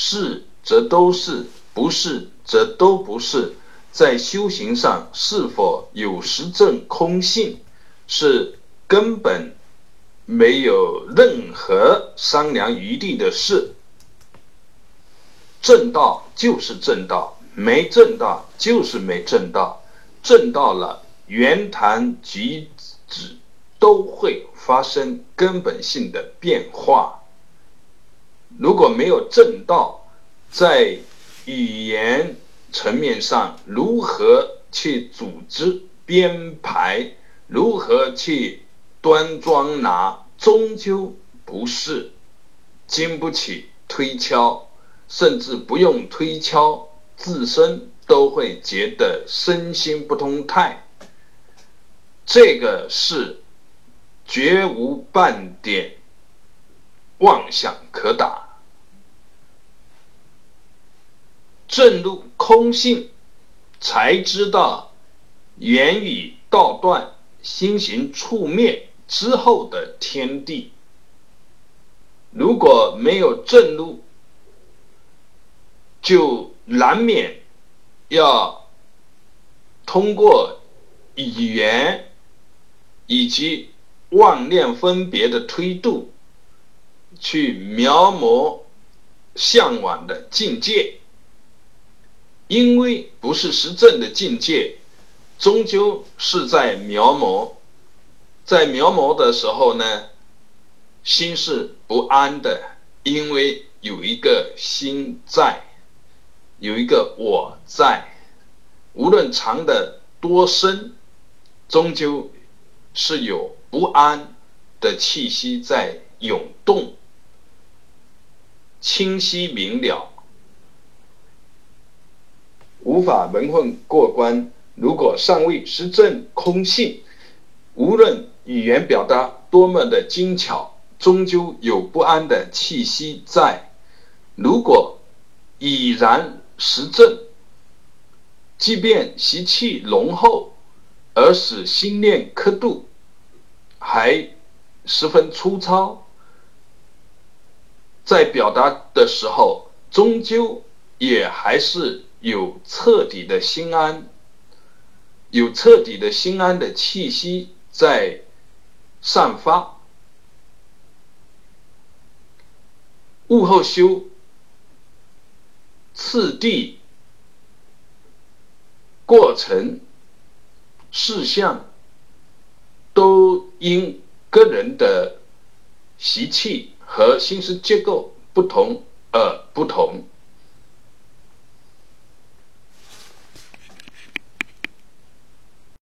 是则都是，不是则都不是。在修行上是否有实证空性，是根本没有任何商量余地的事。正道就是正道，没正道就是没正道。正道了，圆谈举止都会发生根本性的变化。如果没有正道，在语言。层面上如何去组织编排，如何去端庄拿，终究不是经不起推敲，甚至不用推敲，自身都会觉得身心不通泰。这个是绝无半点妄想可打。正入空性，才知道言语道断、心行触灭之后的天地。如果没有正入，就难免要通过语言以及妄念分别的推度，去描摹向往的境界。因为不是实证的境界，终究是在描摹，在描摹的时候呢，心是不安的，因为有一个心在，有一个我在，无论藏的多深，终究是有不安的气息在涌动，清晰明了。无法蒙混过关。如果尚未实证空性，无论语言表达多么的精巧，终究有不安的气息在。如果已然实证，即便习气浓厚，而使心念刻度还十分粗糙，在表达的时候，终究也还是。有彻底的心安，有彻底的心安的气息在散发。物后修次第过程事项，都因个人的习气和心思结构不同而不同。